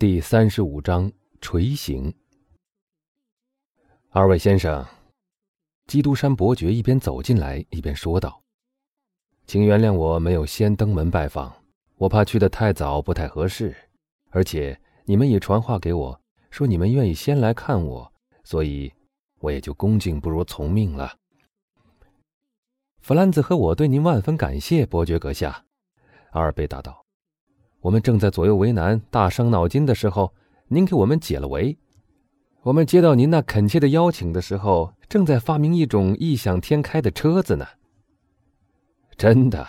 第三十五章垂行。二位先生，基督山伯爵一边走进来一边说道：“请原谅我没有先登门拜访，我怕去的太早不太合适，而且你们也传话给我说你们愿意先来看我，所以我也就恭敬不如从命了。”弗兰兹和我对您万分感谢，伯爵阁下。”阿尔贝答道。我们正在左右为难、大伤脑筋的时候，您给我们解了围。我们接到您那恳切的邀请的时候，正在发明一种异想天开的车子呢。真的，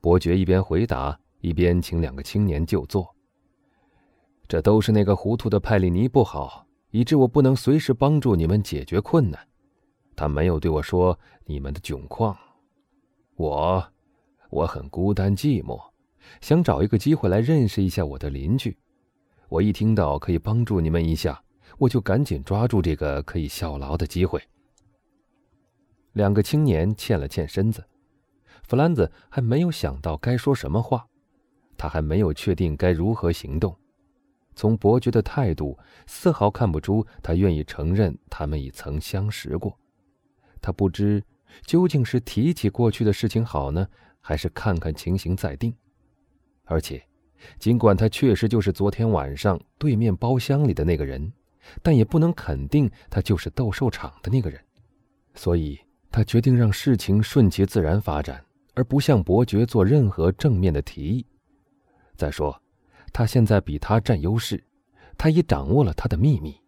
伯爵一边回答，一边请两个青年就坐。这都是那个糊涂的派里尼不好，以致我不能随时帮助你们解决困难。他没有对我说你们的窘况。我，我很孤单寂寞。想找一个机会来认识一下我的邻居，我一听到可以帮助你们一下，我就赶紧抓住这个可以效劳的机会。两个青年欠了欠身子，弗兰兹还没有想到该说什么话，他还没有确定该如何行动。从伯爵的态度，丝毫看不出他愿意承认他们已曾相识过。他不知究竟是提起过去的事情好呢，还是看看情形再定。而且，尽管他确实就是昨天晚上对面包厢里的那个人，但也不能肯定他就是斗兽场的那个人。所以，他决定让事情顺其自然发展，而不向伯爵做任何正面的提议。再说，他现在比他占优势，他已掌握了他的秘密，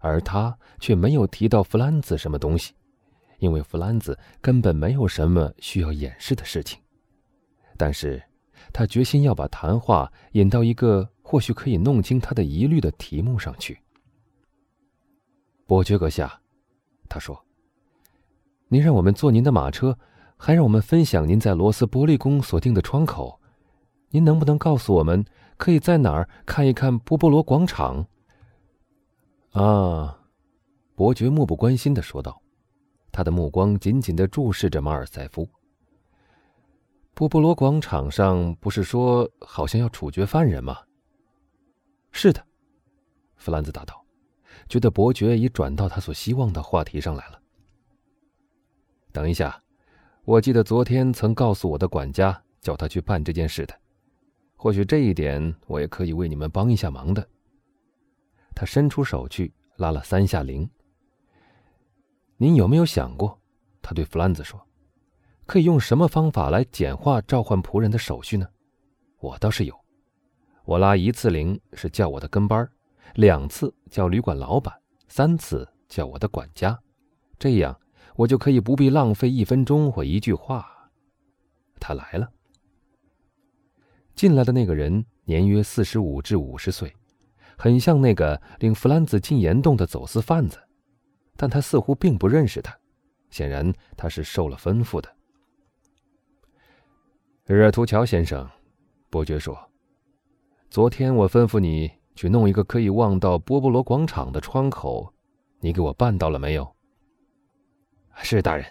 而他却没有提到弗兰兹什么东西，因为弗兰兹根本没有什么需要掩饰的事情。但是。他决心要把谈话引到一个或许可以弄清他的疑虑的题目上去。伯爵阁下，他说：“您让我们坐您的马车，还让我们分享您在罗斯伯利宫所定的窗口。您能不能告诉我们，可以在哪儿看一看波波罗广场？”啊，伯爵漠不关心的说道，他的目光紧紧的注视着马尔塞夫。波波罗广场上不是说好像要处决犯人吗？是的，弗兰兹答道，觉得伯爵已转到他所希望的话题上来了。等一下，我记得昨天曾告诉我的管家，叫他去办这件事的。或许这一点我也可以为你们帮一下忙的。他伸出手去拉了三下铃。您有没有想过？他对弗兰兹说。可以用什么方法来简化召唤仆人的手续呢？我倒是有，我拉一次铃是叫我的跟班两次叫旅馆老板，三次叫我的管家，这样我就可以不必浪费一分钟或一句话。他来了，进来的那个人年约四十五至五十岁，很像那个领弗兰兹进岩洞的走私贩子，但他似乎并不认识他，显然他是受了吩咐的。日尔图乔先生，伯爵说：“昨天我吩咐你去弄一个可以望到波波罗广场的窗口，你给我办到了没有？”“是大人。”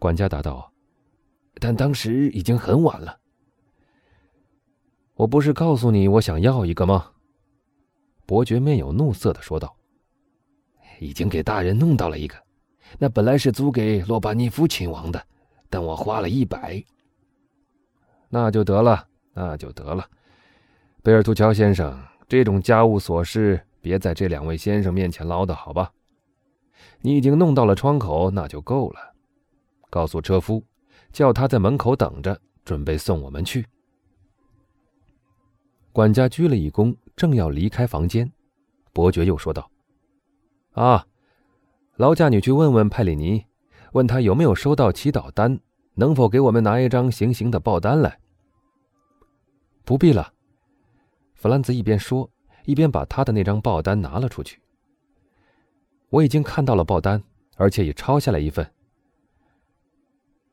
管家答道，“但当时已经很晚了。”“我不是告诉你我想要一个吗？”伯爵面有怒色的说道，“已经给大人弄到了一个，那本来是租给洛巴尼夫亲王的，但我花了一百。”那就得了，那就得了，贝尔图乔先生，这种家务琐事别在这两位先生面前唠叨，好吧？你已经弄到了窗口，那就够了。告诉车夫，叫他在门口等着，准备送我们去。管家鞠了一躬，正要离开房间，伯爵又说道：“啊，劳驾你去问问派里尼，问他有没有收到祈祷单，能否给我们拿一张行刑的报单来。”不必了，弗兰兹一边说，一边把他的那张报单拿了出去。我已经看到了报单，而且已抄下来一份。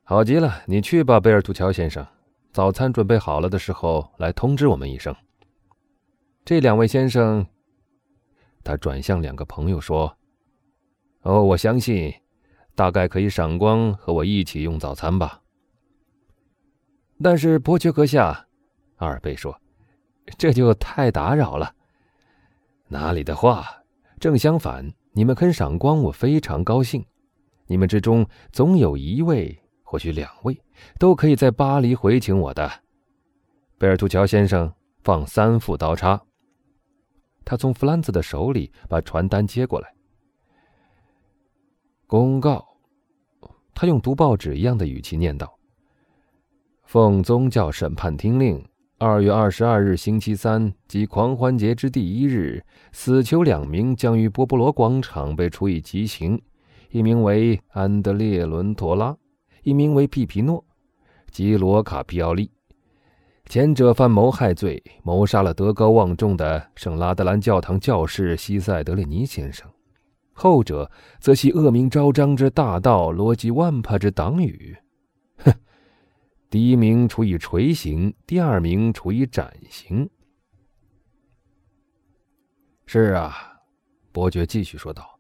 好极了，你去吧，贝尔图乔先生。早餐准备好了的时候，来通知我们一声。这两位先生，他转向两个朋友说：“哦，我相信，大概可以赏光和我一起用早餐吧。”但是伯爵阁下。阿尔贝说：“这就太打扰了。哪里的话，正相反，你们肯赏光，我非常高兴。你们之中总有一位，或许两位，都可以在巴黎回请我的。贝尔图乔先生，放三副刀叉。他从弗兰兹的手里把传单接过来。公告，他用读报纸一样的语气念道：“奉宗教审判听令。”二月二十二日星期三，即狂欢节之第一日，死囚两名将于波波罗广场被处以极刑，一名为安德烈·伦托拉，一名为皮皮诺·基罗卡皮奥利。前者犯谋害罪，谋杀了德高望重的圣拉德兰教堂教士西塞德列尼先生；后者则系恶名昭彰之大盗罗吉万帕之党羽。第一名处以锤刑，第二名处以斩刑。是啊，伯爵继续说道：“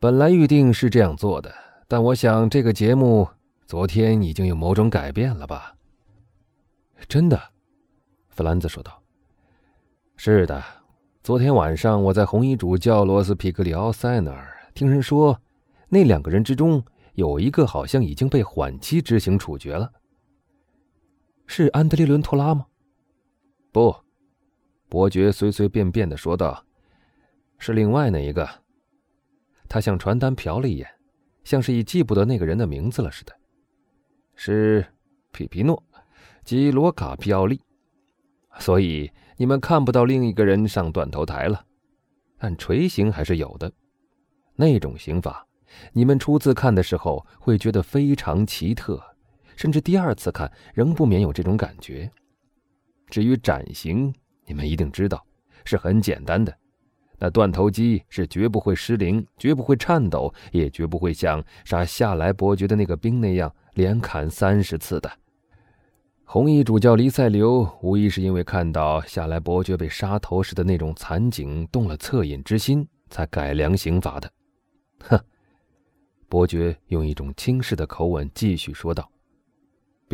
本来预定是这样做的，但我想这个节目昨天已经有某种改变了吧？”真的，弗兰兹说道：“是的，昨天晚上我在红衣主教罗斯皮格里奥塞那儿听人说，那两个人之中有一个好像已经被缓期执行处决了。”是安德烈·伦托拉吗？不，伯爵随随便便的说道：“是另外那一个。”他向传单瞟了一眼，像是已记不得那个人的名字了似的。是皮皮诺·基罗卡皮奥利。所以你们看不到另一个人上断头台了，但锤刑还是有的。那种刑法，你们初次看的时候会觉得非常奇特。甚至第二次看，仍不免有这种感觉。至于斩刑，你们一定知道，是很简单的。那断头机是绝不会失灵，绝不会颤抖，也绝不会像杀夏莱伯爵的那个兵那样连砍三十次的。红衣主教黎塞留无疑是因为看到夏莱伯爵被杀头时的那种惨景，动了恻隐之心，才改良刑法的。哼！伯爵用一种轻视的口吻继续说道。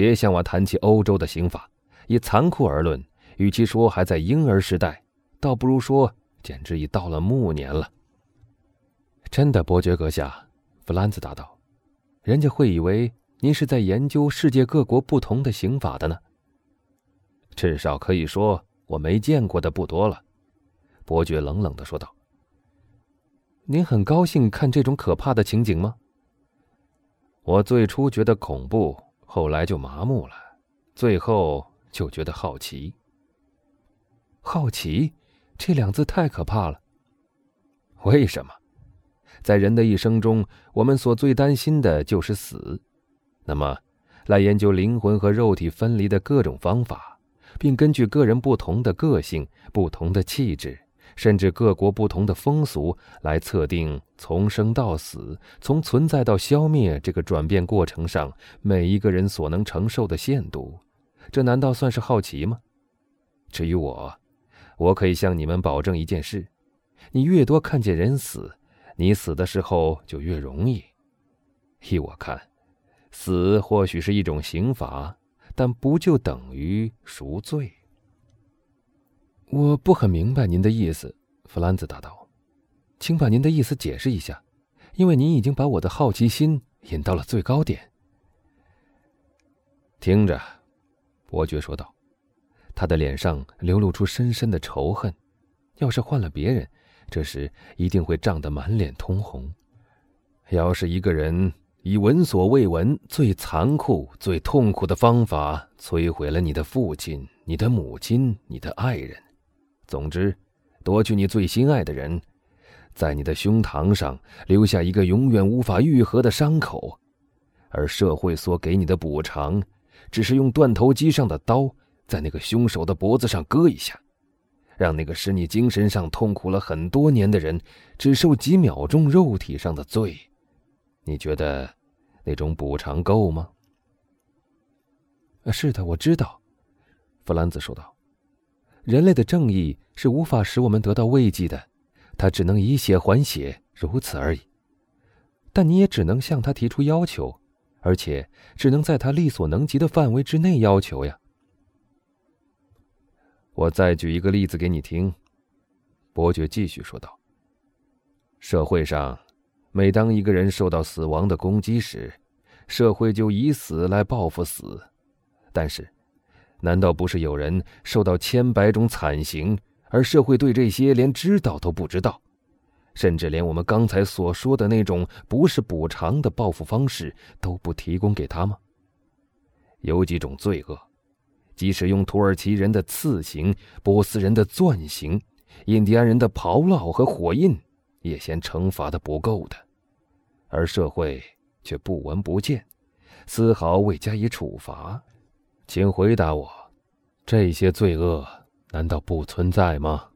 别向我谈起欧洲的刑法，以残酷而论，与其说还在婴儿时代，倒不如说简直已到了暮年了。真的，伯爵阁下，弗兰兹答道：“人家会以为您是在研究世界各国不同的刑法的呢。”至少可以说，我没见过的不多了。”伯爵冷冷的说道。“您很高兴看这种可怕的情景吗？”我最初觉得恐怖。后来就麻木了，最后就觉得好奇。好奇，这两字太可怕了。为什么？在人的一生中，我们所最担心的就是死。那么，来研究灵魂和肉体分离的各种方法，并根据个人不同的个性、不同的气质。甚至各国不同的风俗来测定从生到死、从存在到消灭这个转变过程上每一个人所能承受的限度，这难道算是好奇吗？至于我，我可以向你们保证一件事：你越多看见人死，你死的时候就越容易。依我看，死或许是一种刑罚，但不就等于赎罪？我不很明白您的意思，弗兰兹答道，请把您的意思解释一下，因为您已经把我的好奇心引到了最高点。听着，伯爵说道，他的脸上流露出深深的仇恨。要是换了别人，这时一定会涨得满脸通红。要是一个人以闻所未闻、最残酷、最痛苦的方法摧毁了你的父亲、你的母亲、你的爱人。总之，夺去你最心爱的人，在你的胸膛上留下一个永远无法愈合的伤口，而社会所给你的补偿，只是用断头机上的刀在那个凶手的脖子上割一下，让那个使你精神上痛苦了很多年的人只受几秒钟肉体上的罪。你觉得那种补偿够吗？是的，我知道，弗兰兹说道。人类的正义是无法使我们得到慰藉的，他只能以血还血，如此而已。但你也只能向他提出要求，而且只能在他力所能及的范围之内要求呀。我再举一个例子给你听。伯爵继续说道：“社会上，每当一个人受到死亡的攻击时，社会就以死来报复死。但是，难道不是有人受到千百种惨刑，而社会对这些连知道都不知道，甚至连我们刚才所说的那种不是补偿的报复方式都不提供给他吗？有几种罪恶，即使用土耳其人的刺刑、波斯人的钻刑。”印第安人的刨烙和火印，也嫌惩罚的不够的，而社会却不闻不见，丝毫未加以处罚。请回答我，这些罪恶难道不存在吗？